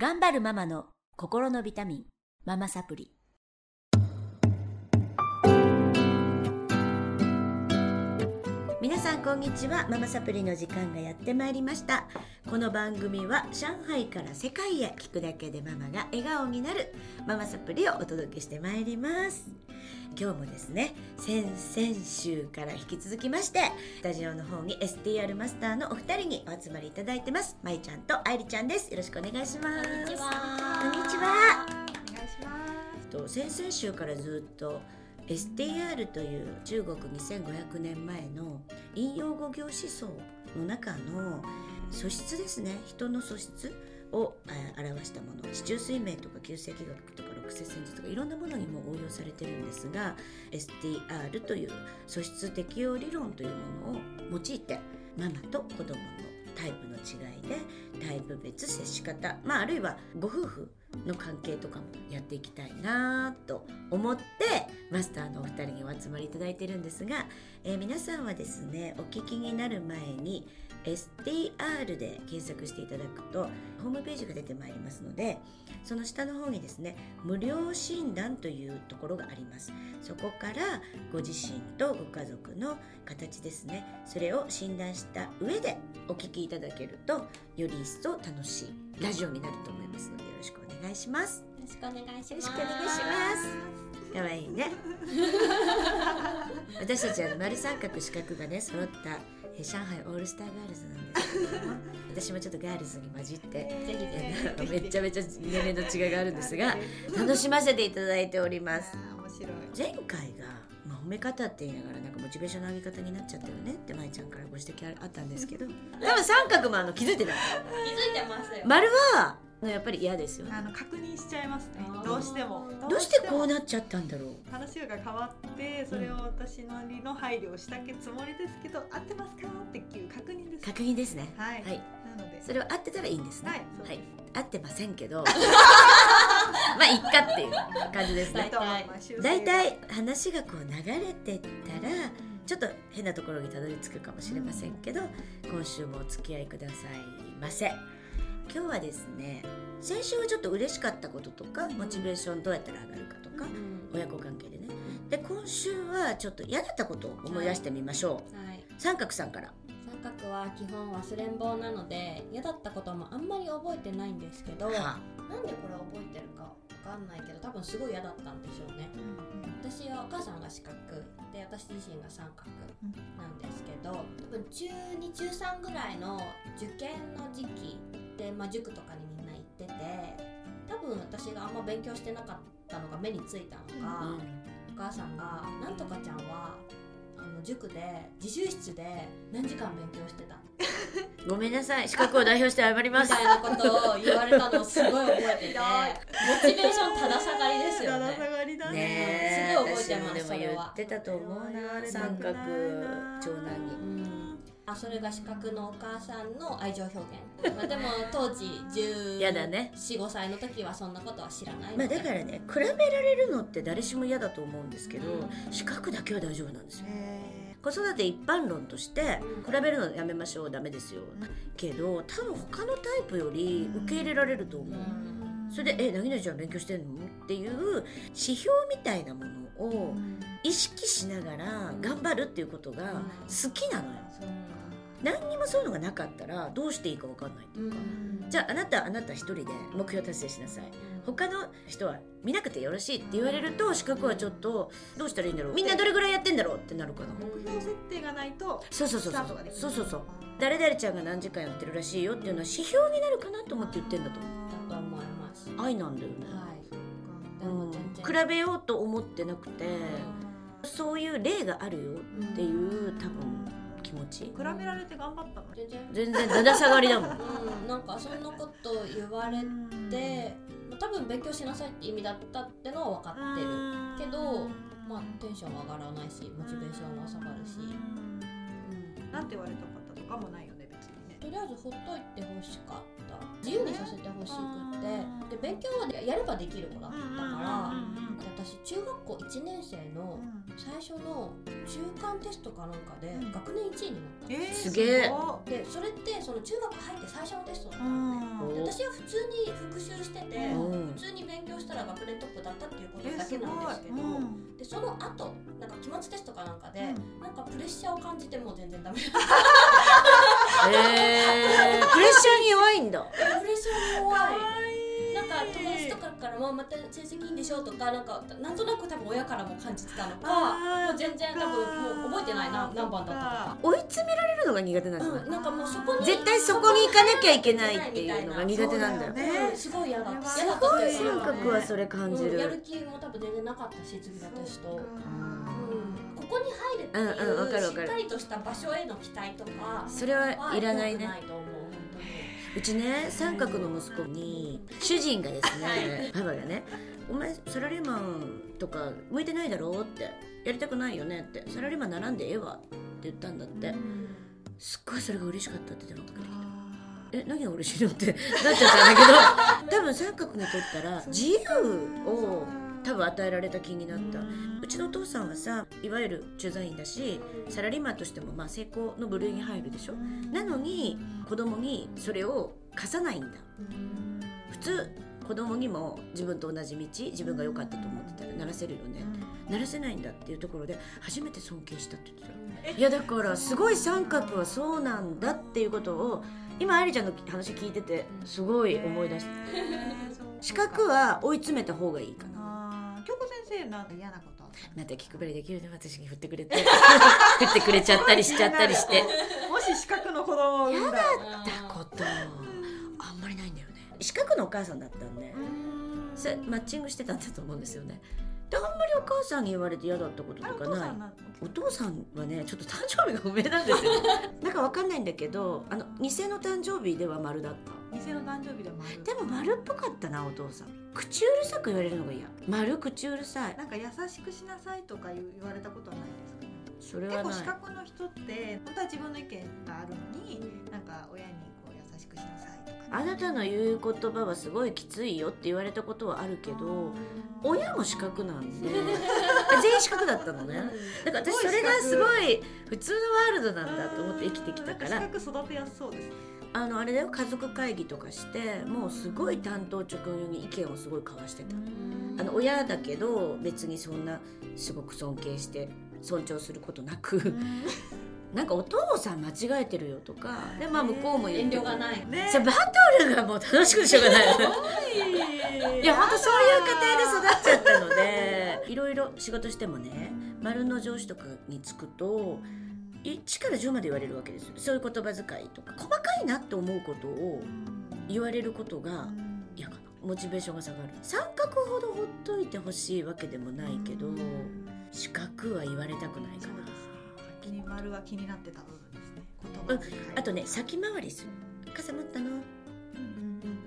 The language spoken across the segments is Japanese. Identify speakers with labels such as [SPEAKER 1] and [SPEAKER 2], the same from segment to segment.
[SPEAKER 1] 頑張るママの心のビタミン、ママサプリ。皆さんこんにちは。ママサプリの時間がやってまいりました。この番組は上海から世界へ聞くだけでママが笑顔になる。ママサプリをお届けしてまいります。今日もですね先々週から引き続きましてスタジオの方に STR マスターのお二人にお集まりいただいてます。まいちゃんと愛理ちゃんです。よろしくお願いします。
[SPEAKER 2] こんにちは。
[SPEAKER 1] こんにちは。
[SPEAKER 2] お願いします。
[SPEAKER 1] と先々週からずっと STR という中国2500年前の引用語行思想の中の素質ですね。人の素質を表したもの。地中水明とか旧世紀学とか六世戦術とかいろんなものにも応用されてるんですが STR という素質適応理論というものを用いてママと子供のタイプの違いでタイプ別接し方、まあ、あるいはご夫婦の関係とかもやっていきたいなと思ってマスターのお二人にお集まりいただいてるんですが、えー皆さんはですねお聞きになる前に STR で検索していただくとホームページが出てまいりますのでその下の方にですね無料診断というところがあります。そこからご自身とご家族の形ですねそれを診断した上でお聞きいただけるとより一層楽しいラジオになると思いますのでよろしくお願いします。
[SPEAKER 2] よろしくお願いします。
[SPEAKER 1] かわいいね 私たちは丸三角四角がね揃ったえー上海オールスターガールズなんですけども 私もちょっとガールズに混じってめっちゃめちゃ年齢の違いがあるんですが楽しませていただいております。前回が、まあ、褒め方って言いながらなんかモチベーションの上げ方になっちゃったよねって舞ちゃんからご指摘あったんですけど多分三角もあの気づいてない
[SPEAKER 2] ひ。気づいてますよ。
[SPEAKER 1] 丸はやっぱり嫌ですよ
[SPEAKER 3] あの確認しちゃいますね。どうしても。
[SPEAKER 1] どうしてこう
[SPEAKER 3] な
[SPEAKER 1] なっちゃったんだろう。
[SPEAKER 3] 話が変わってそれを私なりの配慮をしたけつもりですけど合ってますか？っていう確認です。
[SPEAKER 1] 確認ですね。
[SPEAKER 3] はい。
[SPEAKER 1] はい。
[SPEAKER 3] なので。
[SPEAKER 1] それは合ってたらいいんですね。
[SPEAKER 3] はいそうです。
[SPEAKER 1] 合ってませんけど。まあいっかっていう感じですね。大体話がこう流れてったらちょっと変なところにたどり着くかもしれませんけど、今週もお付き合いくださいませ今日はですね先週はちょっと嬉しかったこととかモチベーションどうやったら上がるかとか、親子関係でね。で今週はちょっと嫌だったことを思い出してみましょう、
[SPEAKER 2] はい。
[SPEAKER 1] 三角さんから。
[SPEAKER 2] 三角は基本忘れん坊なので嫌だったこともあんまり覚えてないんですけど、なんで
[SPEAKER 1] は
[SPEAKER 2] これ覚えてるかわかんないけど多分すごい嫌だったんでしょうね。私はお母さんが四角。で私自身が三角なんですけど多分中2中3ぐらいの受験の時期で、まあ、塾とかにみんな行ってて多分私があんま勉強してなかったのが目についたのか、
[SPEAKER 1] うん
[SPEAKER 2] お母さんが「なんとかちゃんはあの塾で自習室で何時間勉強してた」
[SPEAKER 1] ごめんなさい。資格を代表して謝ります。
[SPEAKER 2] みたいなことを言われたのをすごい覚えててモチベーションただ下がりですよ
[SPEAKER 3] だだ
[SPEAKER 2] ね
[SPEAKER 3] 下がりだね。
[SPEAKER 1] ねえ
[SPEAKER 2] すごい覚えてます
[SPEAKER 1] 私もでも言ってたと思うな。三角長男に。
[SPEAKER 2] うんあそれが四角のお母さんの愛情表現、まあ、でも当時
[SPEAKER 1] やだね。
[SPEAKER 2] 145歳の時はそんなことは知らないので、
[SPEAKER 1] まあだからね比べられるのって誰しも嫌だと思うんですけど
[SPEAKER 2] うん。
[SPEAKER 1] 資格だけは大丈夫なんですよ。
[SPEAKER 3] へ
[SPEAKER 1] 子育て一般論として
[SPEAKER 2] うん。
[SPEAKER 1] 比べるのやめましょうダメですよ。けど多分他のタイプより受け入れられると思う。
[SPEAKER 2] うん
[SPEAKER 1] それで「えなぎなちゃん勉強してんの?」っていう指標みたいなものを意識しながら頑張るっていうことが好きなのよ。何にもそういうのがなかったらどうしていいか分かんないっていうか。じゃああなたはあなた一人で目標達成しなさい。他の人は見なくてよろしいって言われると資格はちょっとどうしたらいいんだろう？みんなどれぐらいやってんだろうってなるかな。
[SPEAKER 3] 目標設定がないと
[SPEAKER 1] そうそうそうそう。
[SPEAKER 3] スタートができる
[SPEAKER 1] そうそうそう。誰々ちゃんが何時間やってるらしいよっていうのは指標になるかなと思って言ってんだと思う愛なんだよね、
[SPEAKER 2] はい。で
[SPEAKER 1] うん。
[SPEAKER 2] も全然。
[SPEAKER 1] 比べようと思ってなくてそういう例があるよっていう多分気持ち。
[SPEAKER 3] 比べられて頑張ったの？
[SPEAKER 2] 全然。
[SPEAKER 1] 全然だだ下がりだもん。
[SPEAKER 2] うん。なんかそんなこと言われてまあ多分勉強しなさいって意味だったってのは分かってる。けどまあテンションは上がらないしモチベーションは下がるし、うん。
[SPEAKER 3] なんて言われたかったとかもない
[SPEAKER 2] りあえずほっといてほしかった。自由にさせてほしくって。で勉強はやればできる子だったから私中学校1年生の最初の中間テストかなんかで
[SPEAKER 3] うん。
[SPEAKER 2] 学年1位になったんですよ、
[SPEAKER 3] えー
[SPEAKER 1] すげえ。
[SPEAKER 3] ご
[SPEAKER 2] でそれってその中学入って最初のテストだった
[SPEAKER 3] い
[SPEAKER 2] のね、
[SPEAKER 3] うん。
[SPEAKER 2] で私は普通に復習してて、
[SPEAKER 1] うん。
[SPEAKER 2] 普通に勉強したら学年トップだったっていうこと
[SPEAKER 3] え
[SPEAKER 2] だけなんですけど、
[SPEAKER 3] うん。
[SPEAKER 2] でその後なんか期末テストかなんかで、
[SPEAKER 3] うん。
[SPEAKER 2] なんかプレッシャーを感じてもう全然ダメだっ
[SPEAKER 1] えー、プレッシャーに弱いんだ。
[SPEAKER 2] たプレッシャーに弱い。なんか友達とかからもまた成績いいんでしょとかなんかなんとなく多分親からも感じてたのかもう全然多分もう覚えてないな何番だったとか。
[SPEAKER 1] 追い詰められるのが苦手なんですね、
[SPEAKER 2] うん、なんかもうそこに
[SPEAKER 1] 絶対そこに行かなきゃいけないっていうのが苦手なんだよ。
[SPEAKER 3] だよね。
[SPEAKER 2] うんすごい嫌だった。
[SPEAKER 3] す
[SPEAKER 2] 嫌だっ
[SPEAKER 1] すごい
[SPEAKER 2] たっていうか
[SPEAKER 1] 三角はそれ感じ
[SPEAKER 2] うん。や
[SPEAKER 1] る
[SPEAKER 2] る気も多分全然なかったし次のテスト、うん、
[SPEAKER 3] うん
[SPEAKER 2] ここに入るって
[SPEAKER 1] うんうん
[SPEAKER 2] う
[SPEAKER 1] わかる。
[SPEAKER 2] しっかりとした場所への期待とか
[SPEAKER 1] それはいらないね。
[SPEAKER 2] は良くと思う本
[SPEAKER 1] うちね三角の息子に主人がです
[SPEAKER 2] は
[SPEAKER 1] ねパパがね「お前サラリーマンとか向いてないだろ?」って「やりたくないよね」って「サラリーマン並んでええわ」って言ったんだって。すっごいそれが嬉しかったって言ってたえ何が嬉しいのってなっちゃったんだけど 多分三角にとったら自由を多分与えられた気になった。うちのお父さんはさいわゆる駐在員だしサラリーマンとしてもまあ成功の部類に入るでしょ？なのに子供にそれを課さないんだ。普通子供にも自分と同じ道自分が良かったと思ってたらならせるよね。ならせないんだっていうところで初めて尊敬したって言ってた。いやだからすごい三角はそうなんだっていうことを今愛梨ちゃんの話聞いててすごい思い出した。四角は追い詰めた方がいいか
[SPEAKER 3] 京子先生なんか嫌なことあった
[SPEAKER 1] また気配りできるね私に振ってくれて。振ってくれちゃったりしちゃったりして。
[SPEAKER 3] もし四角の子供を産んだら
[SPEAKER 1] たこと。あんまりないんだよね。四角のお母さんだったんで。それマッチングしてたんだと思うんですよね。であんまりお母さんに言われて嫌だったこととかない。
[SPEAKER 3] お父さんなん
[SPEAKER 1] お父さんはねちょっと誕生日が不明なんですよ。なんかわかんないんだけどあの偽の誕生日では丸だった。
[SPEAKER 3] 店の誕生日でもある
[SPEAKER 1] でも丸っぽかったなお父さん口うるさく言われるのが嫌。丸口うるさい。
[SPEAKER 3] なんか優しくしなさいとか言言われたことはないですかね。
[SPEAKER 1] それはない。
[SPEAKER 3] 結構四角の人って本当は自分の意見があるのになんか親にこう優しくしなさいとか。ね、
[SPEAKER 1] あなたの言う言葉はすごいきついよって言われたことはあるけど親も四角なんで。全員四角だったのね。だから私それがすごい普通のワールドなんだと思って生きてきたから。
[SPEAKER 3] なん四角育てやすそうです。ね
[SPEAKER 1] あのあれだよ。家族会議とかしてもうすごい担当直入に意見をすごい交わしてた。あの親だけど別にそんなすごく尊敬して尊重することなく なんかお父さん間違えてるよとかでまあ向こうも
[SPEAKER 2] 遠慮がない。
[SPEAKER 3] ね。
[SPEAKER 1] さバトルがもう楽しくてしょうがない。いや本当そういう家庭で育っちゃったのでいろいろ仕事してもね丸の上司とかにつくと1から10まで言われるわけですよ。そういう言葉遣いとか。細かいなって思うことを言われることが嫌かなモチベーションが下がる。三角ほどほっといてほしいわけでもないけど四角は言われたくないかな。
[SPEAKER 3] 先に丸は気になってた部分ですね。言葉遣い。
[SPEAKER 1] あとね先回りする。傘持ったの？
[SPEAKER 3] うんうんうん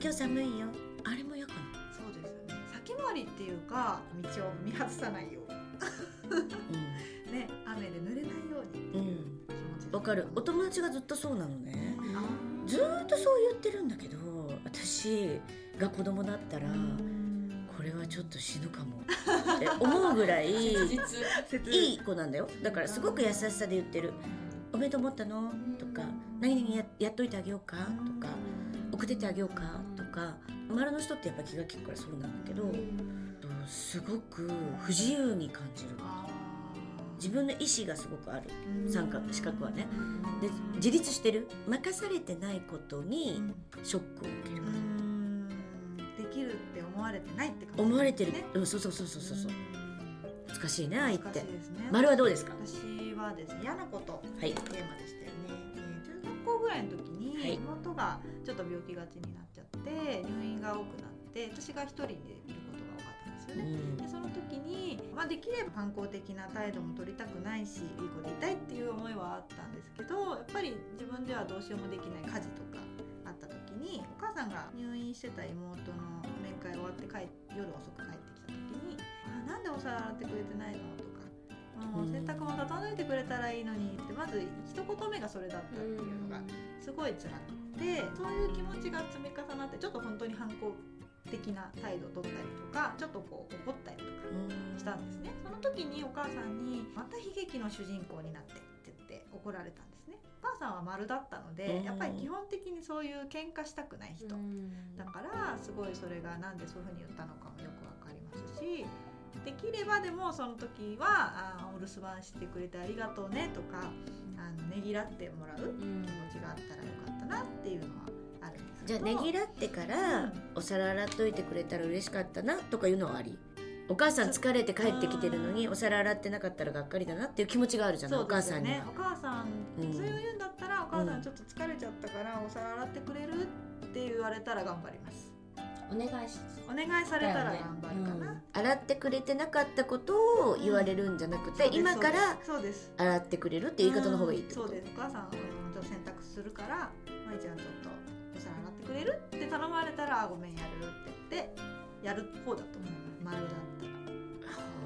[SPEAKER 1] 今日寒いよ。あれも嫌かな。
[SPEAKER 3] そうですよね。先回りっていうか道を見外さないように。ね雨で濡れないように
[SPEAKER 1] わかる。お友達がずっとそうなのね。
[SPEAKER 3] あ
[SPEAKER 1] ずーっとそう言ってるんだけど私が子供だったらこれはちょっと死ぬかもって思うぐらい い
[SPEAKER 2] 実。
[SPEAKER 1] い子なんだよ。だからすごく優しさで言ってる「おめでとう思ったの?」とか「何々ややっといてあげようか?」とか「送ってってあげようか?」とか丸の人ってやっぱ気が利くからそうなんだけどすごく不自由に感じる自分の意思がすごくある。三角四角はね。で自立してる。任されてないことにショックを受ける。
[SPEAKER 3] できるって思われてないって感じ
[SPEAKER 1] 思われてる。
[SPEAKER 3] ね、
[SPEAKER 1] うん、そうそうそうそうそうそう。難しいね愛っ
[SPEAKER 3] 難
[SPEAKER 1] て
[SPEAKER 3] ね。
[SPEAKER 1] 丸はどうですか？
[SPEAKER 3] 私はですね嫌なこと。
[SPEAKER 1] はい。
[SPEAKER 3] テーマでしたよね、えー中学校ぐらいの時に
[SPEAKER 1] はい。
[SPEAKER 3] 妹がちょっと病気がちになっちゃって入院が多くなって私が一人でいるよ
[SPEAKER 1] う
[SPEAKER 3] ね、
[SPEAKER 1] ん。
[SPEAKER 3] でその時に、まあ、できれば反抗的な態度も取りたくないしいい子でいたいっていう思いはあったんですけどやっぱり自分ではどうしようもできない家事とかあった時にお母さんが入院してた妹の面会終わって帰夜遅く帰ってきた時に「あなんでお皿洗ってくれてないの?」とか「もう洗濯物畳んでいてくれたらいいのに」ってまず一言目がそれだったっていうのがすごい辛くてそういう気持ちが積み重なってちょっと本当に反抗的な態度を取ったりとかちょっとこう怒ったりとか
[SPEAKER 1] うん
[SPEAKER 3] したんですね。その時にお母さんに「また悲劇の主人公になって」って言って怒られたんですね。お母さんは丸だったので
[SPEAKER 1] うん。
[SPEAKER 3] やっぱり基本的にそういう喧嘩したくない人。だからすごいそれがなんでそういうふうに言ったのかもよくわかりますしできればでもその時はあーお留守番してくれてありがとうねとかあのねぎらってもらう気持ちがあったらよかったなっていうのはあるんです
[SPEAKER 1] じゃあねぎらってから、
[SPEAKER 3] うん。
[SPEAKER 1] お皿洗っといてくれたら嬉しかったなとかいうのはあり？お母さん疲れて帰ってきてるのにお皿洗ってなかったらがっかりだなっていう気持ちがあるじゃない、お母さんには。
[SPEAKER 3] お母さん、
[SPEAKER 1] うん。
[SPEAKER 3] そういうんだったらお母さ
[SPEAKER 1] うんん
[SPEAKER 3] ちょっと疲れちゃったからお皿洗ってくれるって言われたら頑張ります。
[SPEAKER 2] お願いし。
[SPEAKER 3] お願いされたら頑張るかな、
[SPEAKER 2] うん。
[SPEAKER 1] 洗ってくれてなかったことを言われるんじゃなくて、
[SPEAKER 3] そうです
[SPEAKER 1] 今から洗ってくれるって言い方の方がいいってこと、
[SPEAKER 3] うん。そうです。お母さんあのちょっと洗濯するからまいちゃんちょっとお皿洗ってくれるって頼まれたらあごめんやるって言ってやる方だと思います丸だったら。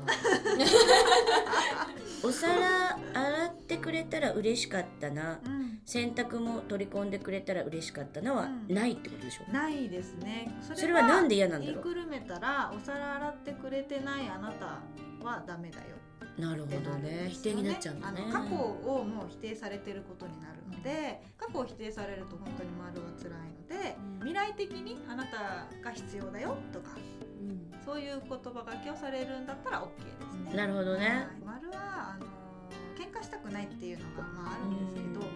[SPEAKER 1] お皿洗ってくれたら嬉しかったな。
[SPEAKER 3] うん。
[SPEAKER 1] 洗濯も取り込んでくれたら嬉しかったなは
[SPEAKER 3] うん。
[SPEAKER 1] ないってことでしょ、
[SPEAKER 3] ないですね。
[SPEAKER 1] それはなんで嫌なんだろ
[SPEAKER 3] 言いくるめたらお皿洗ってくれてないあなたはダメだよ
[SPEAKER 1] うなるほどね。
[SPEAKER 3] ですよ
[SPEAKER 1] 否定になっちゃうんだね。
[SPEAKER 3] あの過去をもう否定されてることになるので過去を否定されると本当に丸は辛いので未来的にあなたが必要だよとかそういう言葉がけをされるんだったら OK ですね。
[SPEAKER 1] なるほどね。
[SPEAKER 3] はい。丸はあの喧嘩したくないっていうのがまああるんですけど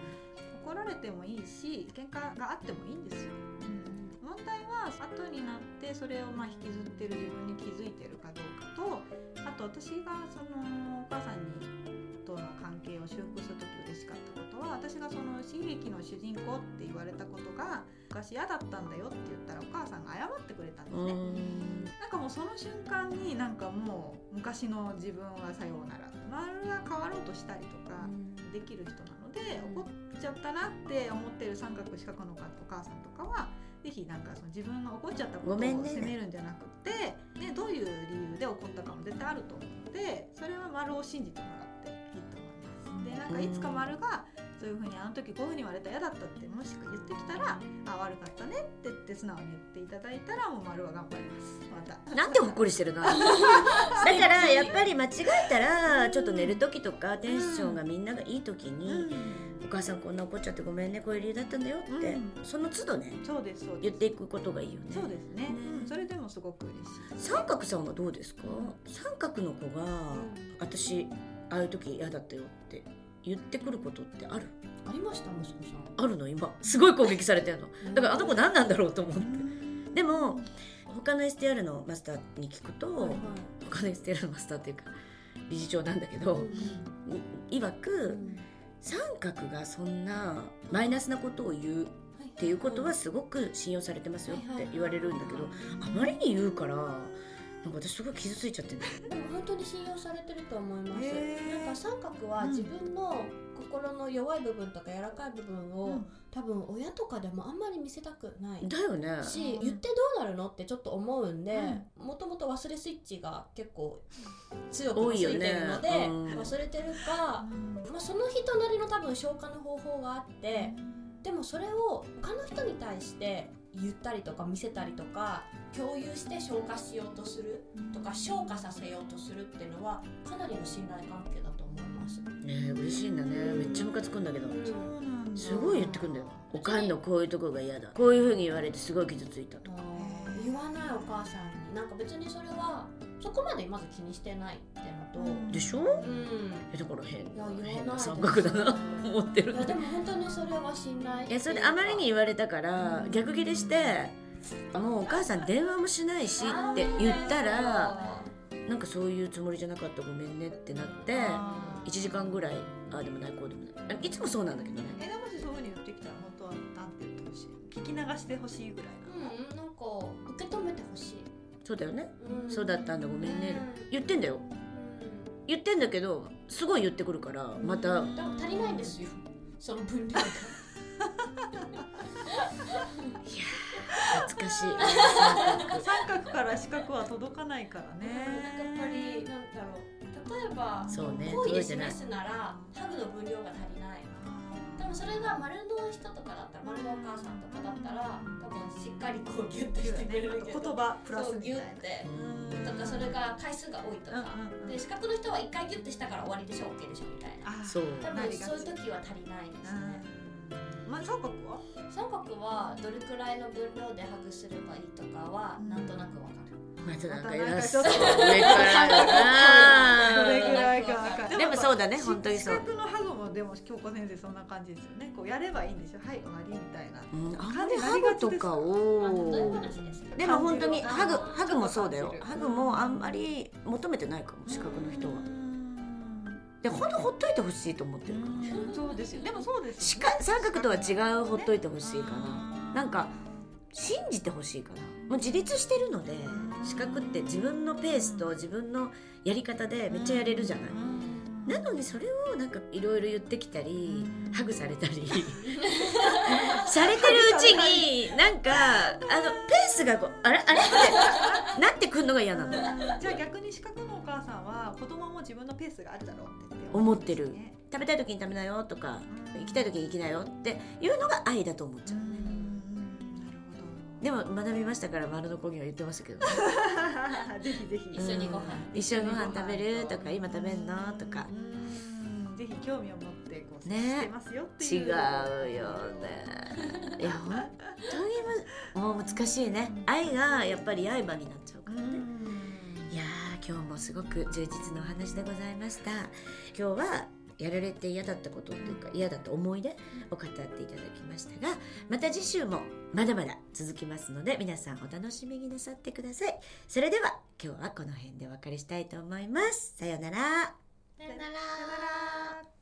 [SPEAKER 3] 怒られてもいいし喧嘩があってもいいんですよ。問題は後になってそれをまあ引きずってる自分に気づいてるかどうかとあと私がそのお母さんに係を修復する時嬉しかった。ことは私がその悲劇の主人公って言われたことが昔嫌だったんだよって言ったらお母さんが謝ってくれたんです
[SPEAKER 1] う
[SPEAKER 3] ね。
[SPEAKER 1] ん。
[SPEAKER 3] なんかもうその瞬間になんかもう昔の自分はさようなら。丸が変わろうとしたりとかできる人なので怒っちゃったなって思ってる三角四角のお母さんとかはぜひなんかその自分の怒っちゃったことを責めるんじゃなくて、ねどういう理由で怒ったかも絶対あると思うのでそれは丸を信じてもらって。いいと思います。でなんかいつか丸がそういうふうにあの時こういうふうに言われたら嫌だったってもしく言ってきたらあ悪かったねって言って素直に言っていただいたらもう丸は頑張ります。また。
[SPEAKER 1] なんでほっこりしてるのだからやっぱり間違えたらちょっと寝る時とかテンションがみんながいい時に「お母さんこんな怒っちゃってごめんねこういう理由だったんだよ」って
[SPEAKER 3] うん。
[SPEAKER 1] その都度ね
[SPEAKER 3] そうですそうです。
[SPEAKER 1] 言っていくことがいいよね。
[SPEAKER 3] そうですね
[SPEAKER 1] ね
[SPEAKER 3] うん。それでもすごく嬉しい。
[SPEAKER 1] 三角さんはどうですか？三角の子が私ああいう時嫌だったよって言ってくることってある？
[SPEAKER 2] ありました息子さん。
[SPEAKER 1] あるの？今。すごい攻撃されてるの。だからあの子何なんだろうと思って
[SPEAKER 3] うん。
[SPEAKER 1] でも他の STR のマスターに聞くと、
[SPEAKER 2] はいはい。
[SPEAKER 1] 他の STR のマスターっていうか理事長なんだけど、い曰く三角がそんなマイナスなことを言うっていうことはすごく信用されてますよって言われるんだけどあまりに言うからなんか私すごい傷ついちゃってる。
[SPEAKER 2] でも本当に信用されてると思います。なんか三角は自分の心の弱い部分とか柔らかい部分を、
[SPEAKER 3] うん。
[SPEAKER 2] 多分親とかでもあんまり見せたくない。
[SPEAKER 1] だよね。
[SPEAKER 2] し、
[SPEAKER 3] うん。
[SPEAKER 2] 言ってどうなるのってちょっと思うんでもともと忘れスイッチが結構強くついてるので、
[SPEAKER 1] ねうん。
[SPEAKER 2] 忘れてるか、まあ、その人なりの多分消化の方法があってでもそれを他の人に対して言ったりとか見せたりとか共有して消化しようとするとか消化させようとするっていうのはかなりの信頼関係だと思います。
[SPEAKER 1] ねえ嬉しいんだね。めっちゃムカつくんだけど。
[SPEAKER 3] そうなんだ。
[SPEAKER 1] すごい言ってくんだよ。おかんのこういうとこが嫌だ。こういうふうに言われてすごい傷ついたとか。
[SPEAKER 2] 言わないお母さんに。なんか別にそれはそこまでまず気にしてないってのと、
[SPEAKER 3] うん。
[SPEAKER 1] でしょ？
[SPEAKER 2] うん。
[SPEAKER 1] えだから変
[SPEAKER 2] な
[SPEAKER 1] 三角だなと 思ってる。
[SPEAKER 2] いやでも本当にそれは信頼
[SPEAKER 1] いやそれであまりに言われたから逆ギレしてもうお母さん電話もしないしって言ったらなんかそういうつもりじゃなかったごめんねってなって
[SPEAKER 3] あー。
[SPEAKER 1] 1時間ぐらいああでもないこうでもない。いつもそうなんだけどね。
[SPEAKER 3] えでもしそういうふうに言ってきたら本当はなんて言ってほしい？聞き流してほしいぐらい
[SPEAKER 2] うんなんか受け止めてほしい、
[SPEAKER 1] そうだよね。
[SPEAKER 2] うん。
[SPEAKER 1] そうだったんだごめんね。
[SPEAKER 2] うん。
[SPEAKER 1] 言ってんだよ。言ってんだけどすごい言ってくるからまた。
[SPEAKER 2] 足りないんですよ。その分量が。
[SPEAKER 1] 懐かしい。
[SPEAKER 3] 三角から四角は届かないからね。
[SPEAKER 2] なんかやっぱりなんだろう。例えば
[SPEAKER 1] そうね
[SPEAKER 2] 好意で示すならハグの分量が足りない。でもそれが丸の人とかだったら丸のお母さんとかだったら多分しっかりこうギュッとしてくれるけ
[SPEAKER 3] 言
[SPEAKER 2] ど
[SPEAKER 3] 葉プラス
[SPEAKER 2] ギュ
[SPEAKER 3] みたいな
[SPEAKER 2] ッて。とかそれが回数が多いとか、
[SPEAKER 3] うんうんうん。
[SPEAKER 2] で四角の人は一回ギュッてしたから終わりでしょ OK でしょみたいな
[SPEAKER 1] そう。
[SPEAKER 2] 多分そういう時は足りないですね。
[SPEAKER 3] うん。まあ三角は？
[SPEAKER 2] 三角はどれくらいの分量でハグすればいいとかは
[SPEAKER 3] うん。
[SPEAKER 2] なんとなくわかる、
[SPEAKER 1] またなんか偉そう
[SPEAKER 3] れぐ
[SPEAKER 1] な
[SPEAKER 3] らいかわかる。
[SPEAKER 1] でもそうだね
[SPEAKER 3] し
[SPEAKER 1] 本当にそう
[SPEAKER 3] もでも京子先生そんな感じですよね。こうやればいいんでしょはい終わりみたいな。
[SPEAKER 1] うんあんまりハグとか
[SPEAKER 2] まあ
[SPEAKER 1] を
[SPEAKER 2] 例え話で
[SPEAKER 1] も本当にハグハグもそうだよ。ハグもあんまり求めてないかも四角の人は。
[SPEAKER 3] うん
[SPEAKER 1] でほんとほっといてほしいと思ってるかな
[SPEAKER 3] うんそうですよ。でもそうです
[SPEAKER 1] 四
[SPEAKER 3] よね。
[SPEAKER 1] 角三角とは違うほっといてほしいかななんか信じてほしいかなもう自立してるので四角って自分のペースと自分のやり方でめっちゃやれるじゃないなのにそれをなんかいろいろ言ってきたり
[SPEAKER 3] うん。
[SPEAKER 1] ハグされたり されてるうちになんかあのペースがこうあれ？あれ？ってなってくんのが嫌なの。
[SPEAKER 3] じゃあ逆に四角のお母さんは子供も自分のペースがあるだろうって
[SPEAKER 1] 思ってる。食べたい時に食べなよとか
[SPEAKER 3] うん。
[SPEAKER 1] 行きたい時に行きなよっていうのが愛だと思っちゃう。
[SPEAKER 3] うんなる
[SPEAKER 1] でも学びましたから丸のこぎは言ってましたけど
[SPEAKER 3] ほど ぜひぜひ。
[SPEAKER 2] 一緒にご飯。
[SPEAKER 1] 一緒にご飯食べるとか今食べんのとか。
[SPEAKER 3] うん。ぜひ興味を持ってこう
[SPEAKER 1] ね。
[SPEAKER 3] してますよって
[SPEAKER 1] 違
[SPEAKER 3] いう。
[SPEAKER 1] うよね。いや本当にむもう難しいね。愛がやっぱり刃になっちゃうからね。いやー今日もすごく充実のお話でございました。今日はやられて嫌だったことというか嫌だった思い出を語っていただきましたがまた次週もまだまだ続きますので皆さんお楽しみになさってください。それでは今日はこの辺でお別れしたいと思います。さよう
[SPEAKER 2] なら。
[SPEAKER 3] さよなら。